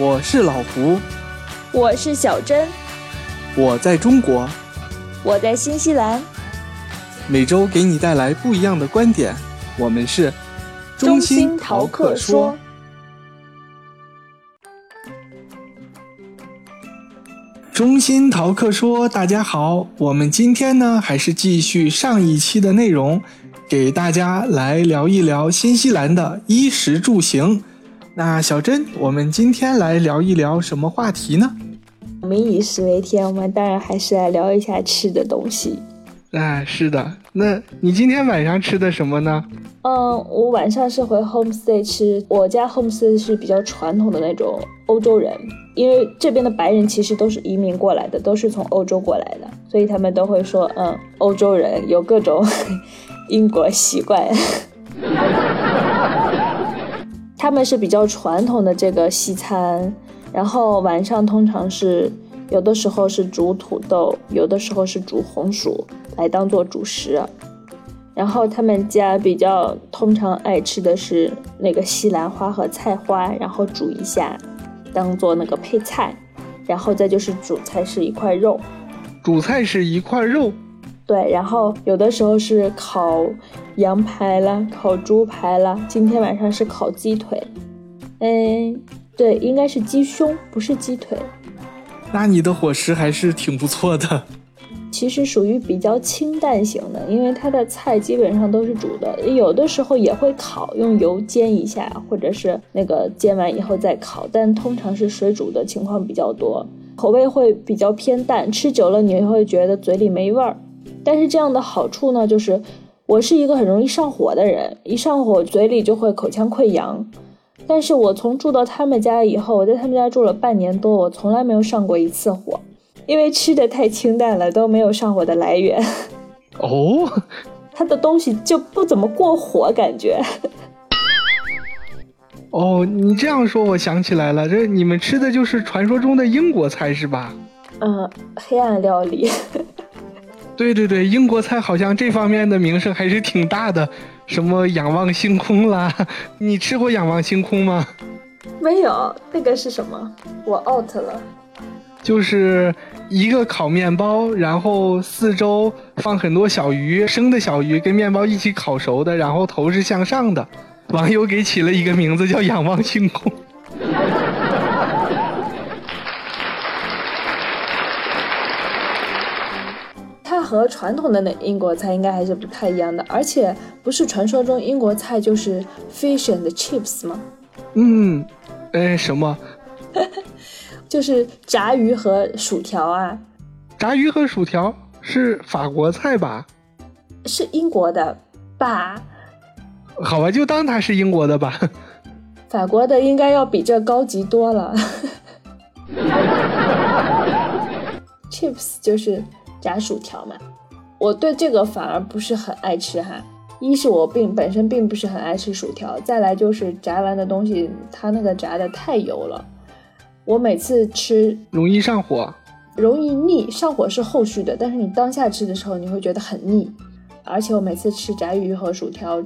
我是老胡，我是小珍，我在中国，我在新西兰。每周给你带来不一样的观点，我们是中心淘客说。中心淘客说，大家好，我们今天呢还是继续上一期的内容，给大家来聊一聊新西兰的衣食住行。那小珍，我们今天来聊一聊什么话题呢？民以食为天，我们当然还是来聊一下吃的东西。哎，是的，那你今天晚上吃的什么呢？嗯，我晚上是回 homestay 吃，我家 homestay 是比较传统的那种欧洲人，因为这边的白人其实都是移民过来的，都是从欧洲过来的，所以他们都会说，嗯，欧洲人有各种 英国习惯。他们是比较传统的这个西餐，然后晚上通常是有的时候是煮土豆，有的时候是煮红薯来当做主食。然后他们家比较通常爱吃的是那个西兰花和菜花，然后煮一下，当做那个配菜。然后再就是主菜是一块肉，主菜是一块肉。对，然后有的时候是烤羊排啦，烤猪排啦。今天晚上是烤鸡腿，嗯，对，应该是鸡胸，不是鸡腿。那你的伙食还是挺不错的。其实属于比较清淡型的，因为它的菜基本上都是煮的，有的时候也会烤，用油煎一下，或者是那个煎完以后再烤，但通常是水煮的情况比较多，口味会比较偏淡，吃久了你会觉得嘴里没味儿。但是这样的好处呢，就是我是一个很容易上火的人，一上火嘴里就会口腔溃疡。但是我从住到他们家以后，我在他们家住了半年多，我从来没有上过一次火，因为吃的太清淡了，都没有上火的来源。哦，他的东西就不怎么过火，感觉。哦，你这样说，我想起来了，这你们吃的就是传说中的英国菜是吧？嗯，黑暗料理。对对对，英国菜好像这方面的名声还是挺大的，什么仰望星空啦，你吃过仰望星空吗？没有，那个是什么？我 out 了。就是一个烤面包，然后四周放很多小鱼，生的小鱼跟面包一起烤熟的，然后头是向上的，网友给起了一个名字叫仰望星空。和传统的那英国菜应该还是不太一样的，而且不是传说中英国菜就是 fish and chips 吗？嗯，哎，什么？就是炸鱼和薯条啊。炸鱼和薯条是法国菜吧？是英国的吧？好吧，就当它是英国的吧。法国的应该要比这高级多了。chips 就是。炸薯条嘛，我对这个反而不是很爱吃哈。一是我并本身并不是很爱吃薯条，再来就是炸完的东西，它那个炸的太油了，我每次吃容易上火，容易腻。上火是后续的，但是你当下吃的时候，你会觉得很腻。而且我每次吃炸鱼和薯条，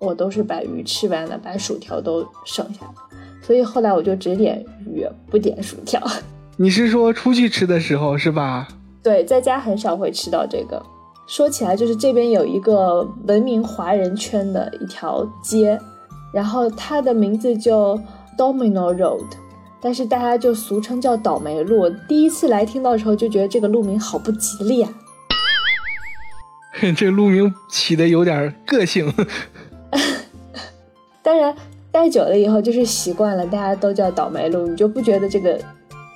我都是把鱼吃完了，把薯条都剩下了。所以后来我就只点鱼，不点薯条。你是说出去吃的时候是吧？对，在家很少会吃到这个。说起来，就是这边有一个闻名华人圈的一条街，然后它的名字叫 Domino Road，但是大家就俗称叫倒霉路。第一次来听到的时候，就觉得这个路名好不吉利啊。这路名起的有点个性。当然，待久了以后就是习惯了，大家都叫倒霉路，你就不觉得这个。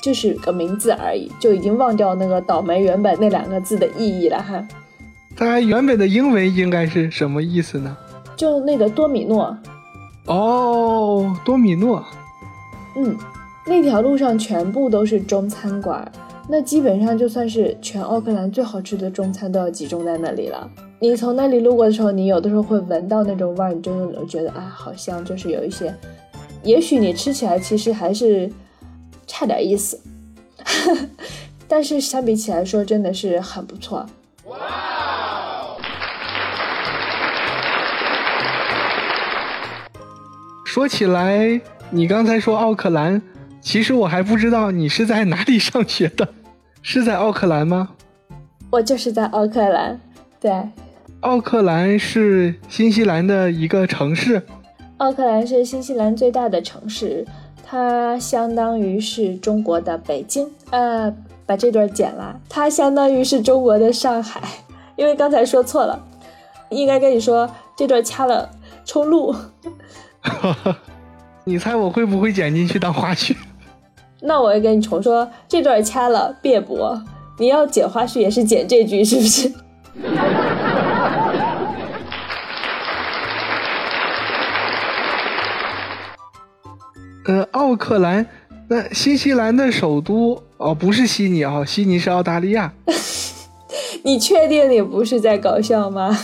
就是个名字而已，就已经忘掉那个倒霉原本那两个字的意义了哈。它原本的英文应该是什么意思呢？就那个多米诺。哦，多米诺。嗯，那条路上全部都是中餐馆，那基本上就算是全奥克兰最好吃的中餐都要集中在那里了。你从那里路过的时候，你有的时候会闻到那种味儿，你就觉得啊，好香，就是有一些，也许你吃起来其实还是。差点意思，但是相比起来说，真的是很不错。说起来，你刚才说奥克兰，其实我还不知道你是在哪里上学的，是在奥克兰吗？我就是在奥克兰，对。奥克兰是新西兰的一个城市。奥克兰是新西兰最大的城市，它相当于是中国的北京。呃，把这段剪了，它相当于是中国的上海，因为刚才说错了，应该跟你说这段掐了冲录。你猜我会不会剪进去当花絮？那我也跟你重说，这段掐了别播。你要剪花絮也是剪这句，是不是？奥克兰，那新西兰的首都哦，不是悉尼啊，悉尼是澳大利亚。你确定你不是在搞笑吗？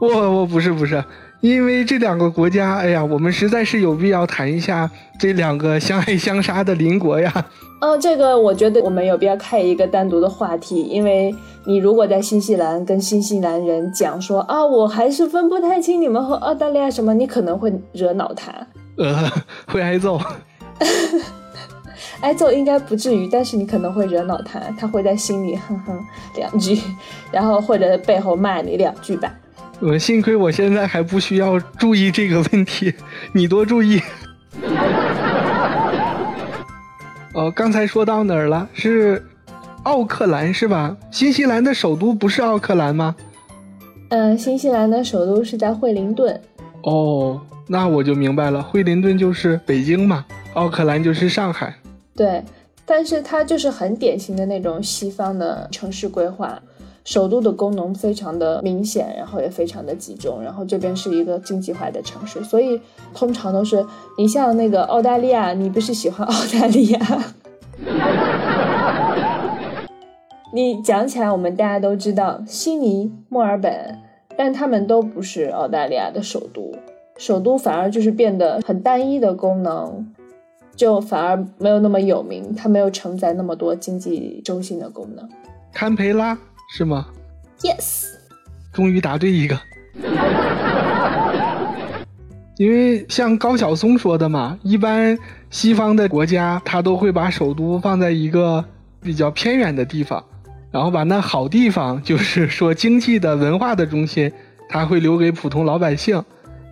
我我不是不是，因为这两个国家，哎呀，我们实在是有必要谈一下这两个相爱相杀的邻国呀。哦，这个我觉得我们有必要开一个单独的话题，因为你如果在新西兰跟新西兰人讲说啊，我还是分不太清你们和澳大利亚什么，你可能会惹恼他，呃，会挨揍。挨揍应该不至于，但是你可能会惹恼他，他会在心里哼哼两句，然后或者背后骂你两句吧。我幸亏我现在还不需要注意这个问题，你多注意。哦，刚才说到哪儿了？是奥克兰是吧？新西兰的首都不是奥克兰吗？嗯，新西兰的首都是在惠灵顿。哦，那我就明白了，惠灵顿就是北京嘛。奥克兰就是上海，对，但是它就是很典型的那种西方的城市规划，首都的功能非常的明显，然后也非常的集中，然后这边是一个经济化的城市，所以通常都是你像那个澳大利亚，你不是喜欢澳大利亚？你讲起来，我们大家都知道悉尼、墨尔本，但他们都不是澳大利亚的首都，首都反而就是变得很单一的功能。就反而没有那么有名，它没有承载那么多经济中心的功能。堪培拉是吗？Yes，终于答对一个。因为像高晓松说的嘛，一般西方的国家他都会把首都放在一个比较偏远的地方，然后把那好地方，就是说经济的文化的中心，他会留给普通老百姓。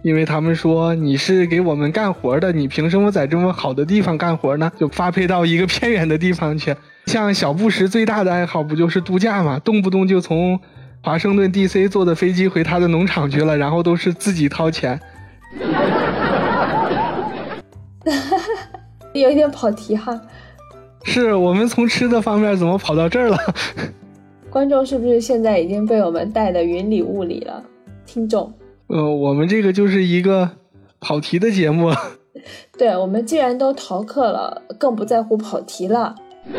因为他们说你是给我们干活的，你凭什么在这么好的地方干活呢？就发配到一个偏远的地方去。像小布什最大的爱好不就是度假吗？动不动就从华盛顿 D.C. 坐的飞机回他的农场去了，然后都是自己掏钱。有一点跑题哈。是我们从吃的方面怎么跑到这儿了？观众是不是现在已经被我们带的云里雾里了？听众。呃，我们这个就是一个跑题的节目。对，我们既然都逃课了，更不在乎跑题了。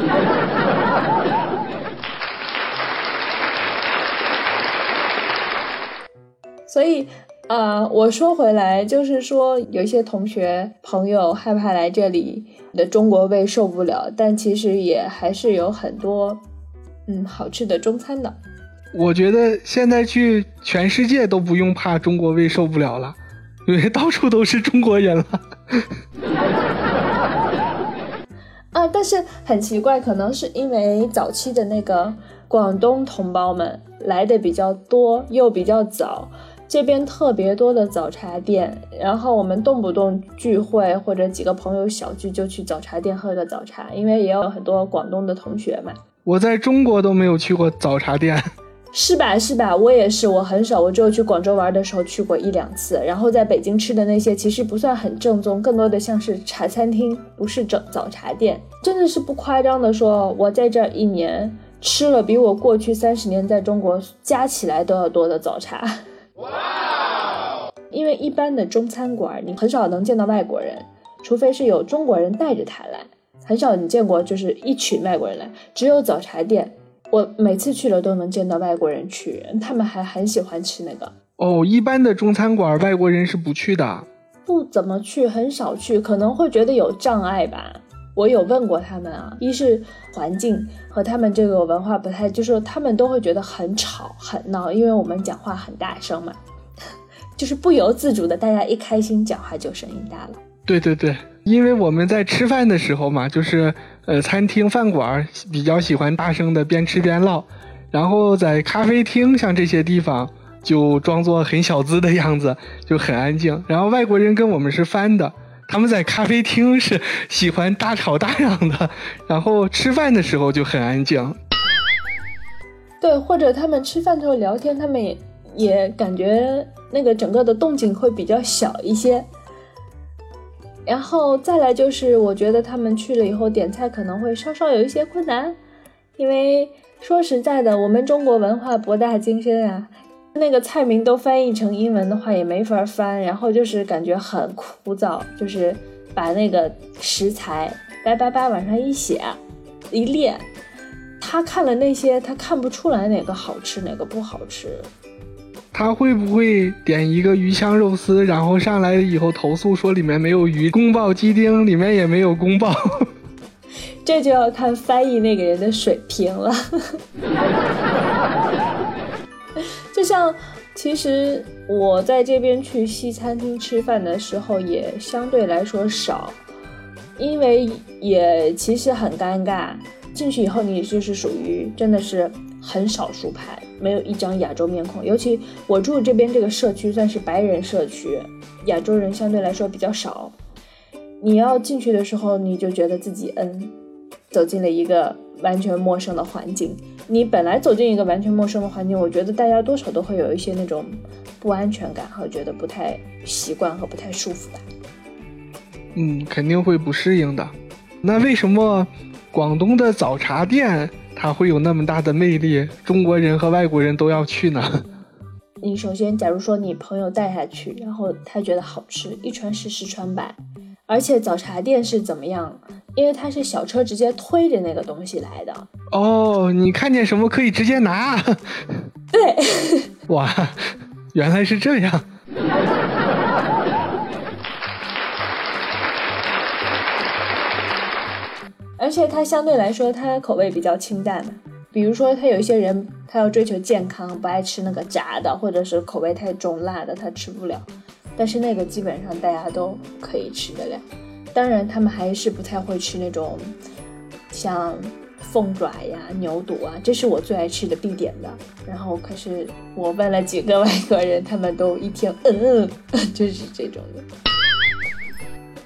所以，啊，我说回来，就是说，有一些同学朋友害怕来这里你的中国胃受不了，但其实也还是有很多，嗯，好吃的中餐的。我觉得现在去全世界都不用怕中国胃受不了了，因为到处都是中国人了。啊，但是很奇怪，可能是因为早期的那个广东同胞们来的比较多，又比较早，这边特别多的早茶店，然后我们动不动聚会或者几个朋友小聚就去早茶店喝个早茶，因为也有很多广东的同学嘛。我在中国都没有去过早茶店。是吧是吧，我也是，我很少，我只有去广州玩的时候去过一两次。然后在北京吃的那些其实不算很正宗，更多的像是茶餐厅，不是整早茶店。真的是不夸张的说，我在这一年吃了比我过去三十年在中国加起来都要多的早茶。哇！因为一般的中餐馆你很少能见到外国人，除非是有中国人带着他来，很少你见过就是一群外国人来，只有早茶店。我每次去了都能见到外国人去，他们还很喜欢吃那个。哦，一般的中餐馆外国人是不去的，不怎么去，很少去，可能会觉得有障碍吧。我有问过他们啊，一是环境和他们这个文化不太，就是他们都会觉得很吵很闹，因为我们讲话很大声嘛，就是不由自主的，大家一开心讲话就声音大了。对对对，因为我们在吃饭的时候嘛，就是呃餐厅饭馆比较喜欢大声的边吃边唠，然后在咖啡厅像这些地方就装作很小资的样子，就很安静。然后外国人跟我们是翻的，他们在咖啡厅是喜欢大吵大嚷的，然后吃饭的时候就很安静。对，或者他们吃饭的时候聊天，他们也也感觉那个整个的动静会比较小一些。然后再来就是，我觉得他们去了以后点菜可能会稍稍有一些困难，因为说实在的，我们中国文化博大精深啊，那个菜名都翻译成英文的话也没法翻，然后就是感觉很枯燥，就是把那个食材叭叭叭往上一写一列，他看了那些，他看不出来哪个好吃哪个不好吃。他会不会点一个鱼香肉丝，然后上来以后投诉说里面没有鱼？宫爆鸡丁里面也没有宫爆，这就要看翻译那个人的水平了。就像，其实我在这边去西餐厅吃饭的时候也相对来说少，因为也其实很尴尬。进去以后，你就是属于真的是。很少数派，没有一张亚洲面孔。尤其我住这边这个社区算是白人社区，亚洲人相对来说比较少。你要进去的时候，你就觉得自己嗯，走进了一个完全陌生的环境。你本来走进一个完全陌生的环境，我觉得大家多少都会有一些那种不安全感和觉得不太习惯和不太舒服的。嗯，肯定会不适应的。那为什么广东的早茶店？它会有那么大的魅力，中国人和外国人都要去呢。你首先，假如说你朋友带下去，然后他觉得好吃，一传十，十传百。而且早茶店是怎么样？因为它是小车直接推着那个东西来的。哦，你看见什么可以直接拿？对。哇，原来是这样。而且它相对来说，它口味比较清淡嘛。比如说，他有一些人，他要追求健康，不爱吃那个炸的，或者是口味太重辣的，他吃不了。但是那个基本上大家都可以吃得了。当然，他们还是不太会吃那种像凤爪呀、牛肚啊，这是我最爱吃的必点的。然后，可是我问了几个外国人，他们都一听，嗯，就是这种的。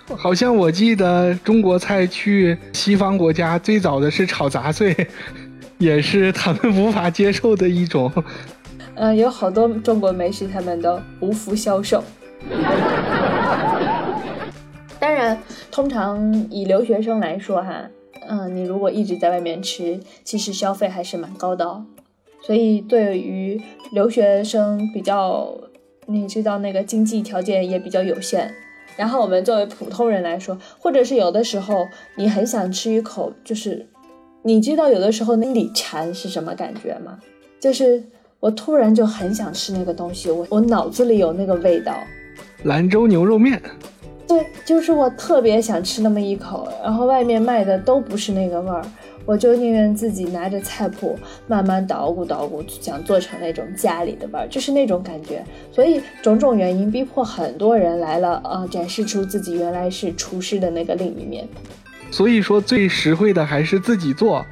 好像我记得中国菜去西方国家最早的是炒杂碎，也是他们无法接受的一种。嗯，有好多中国美食他们都无福消受。当然，通常以留学生来说哈，嗯，你如果一直在外面吃，其实消费还是蛮高的。所以对于留学生比较，你知道那个经济条件也比较有限。然后我们作为普通人来说，或者是有的时候你很想吃一口，就是你知道有的时候那里馋是什么感觉吗？就是我突然就很想吃那个东西，我我脑子里有那个味道，兰州牛肉面。对，就是我特别想吃那么一口，然后外面卖的都不是那个味儿。我就宁愿自己拿着菜谱慢慢捣鼓捣鼓，想做成那种家里的味儿，就是那种感觉。所以种种原因逼迫很多人来了啊，展示出自己原来是厨师的那个另一面。所以说最实惠的还是自己做。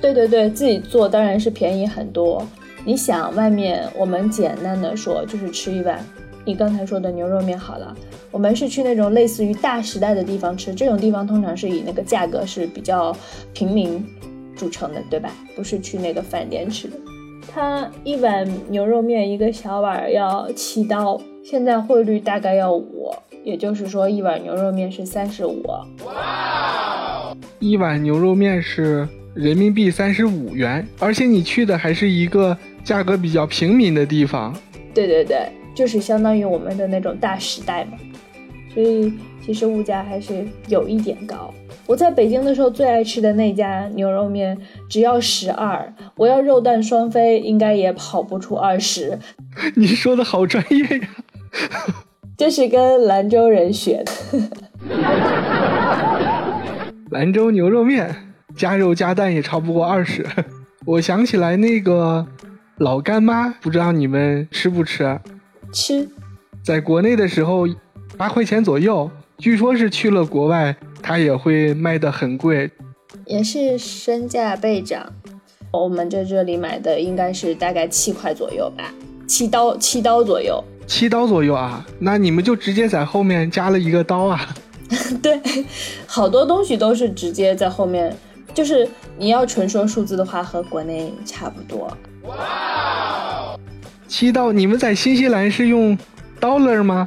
对对对，自己做当然是便宜很多。你想外面我们简单的说就是吃一碗。你刚才说的牛肉面好了，我们是去那种类似于大时代的地方吃，这种地方通常是以那个价格是比较平民著称的，对吧？不是去那个饭店吃的。它一碗牛肉面一个小碗要七刀，现在汇率大概要五，也就是说一碗牛肉面是三十五。哇！一碗牛肉面是人民币三十五元，而且你去的还是一个价格比较平民的地方。对对对。就是相当于我们的那种大时代嘛，所以其实物价还是有一点高。我在北京的时候最爱吃的那家牛肉面只要十二，我要肉蛋双飞应该也跑不出二十。你说的好专业呀，这是跟兰州人学的。兰州牛肉面加肉加蛋也超不过二十。我想起来那个老干妈，不知道你们吃不吃？吃，在国内的时候，八块钱左右，据说是去了国外，它也会卖的很贵，也是身价倍涨。我们在这里买的应该是大概七块左右吧，七刀七刀左右，七刀左右啊？那你们就直接在后面加了一个刀啊？对，好多东西都是直接在后面，就是你要纯说数字的话，和国内差不多。哇，七刀？你们在新西兰是用 dollar 吗？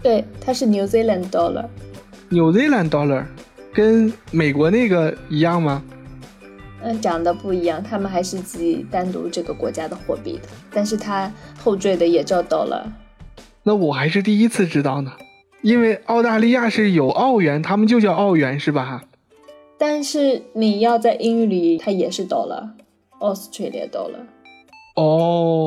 对，它是 New Zealand dollar。New Zealand dollar，跟美国那个一样吗？嗯，长得不一样，他们还是自己单独这个国家的货币的，但是它后缀的也叫 dollar。那我还是第一次知道呢。因为澳大利亚是有澳元，他们就叫澳元，是吧？但是你要在英语里，它也是 dollar，Australia dollar。哦，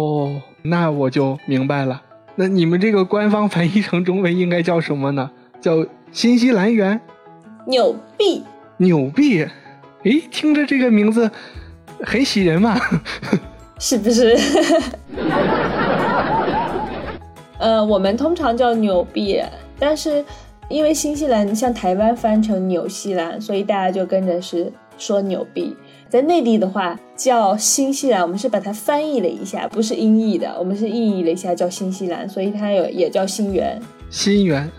那我就明白了。那你们这个官方翻译成中文应该叫什么呢？叫新西兰元？纽币？纽币？诶，听着这个名字很喜人嘛，是不是？呃，我们通常叫纽币。但是，因为新西兰像台湾翻成纽西兰，所以大家就跟着是说纽币。在内地的话叫新西兰，我们是把它翻译了一下，不是音译的，我们是意译了一下叫新西兰，所以它有也叫新元。新元，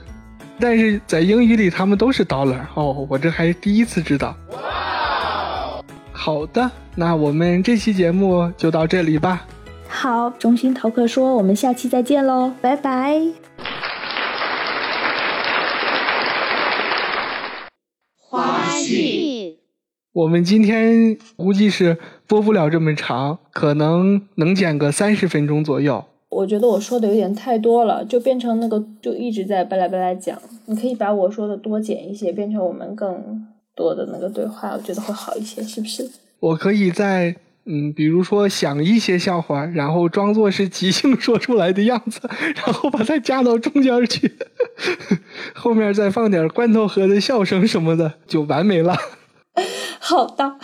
但是在英语里他们都是 dollar 哦，我这还是第一次知道。哇，好的，那我们这期节目就到这里吧。好，中心逃课说，我们下期再见喽，拜拜。我们今天估计是播不了这么长，可能能剪个三十分钟左右。我觉得我说的有点太多了，就变成那个就一直在巴拉巴拉讲。你可以把我说的多剪一些，变成我们更多的那个对话，我觉得会好一些，是不是？我可以在嗯，比如说想一些笑话，然后装作是即兴说出来的样子，然后把它加到中间去，后面再放点罐头盒的笑声什么的，就完美了。好的。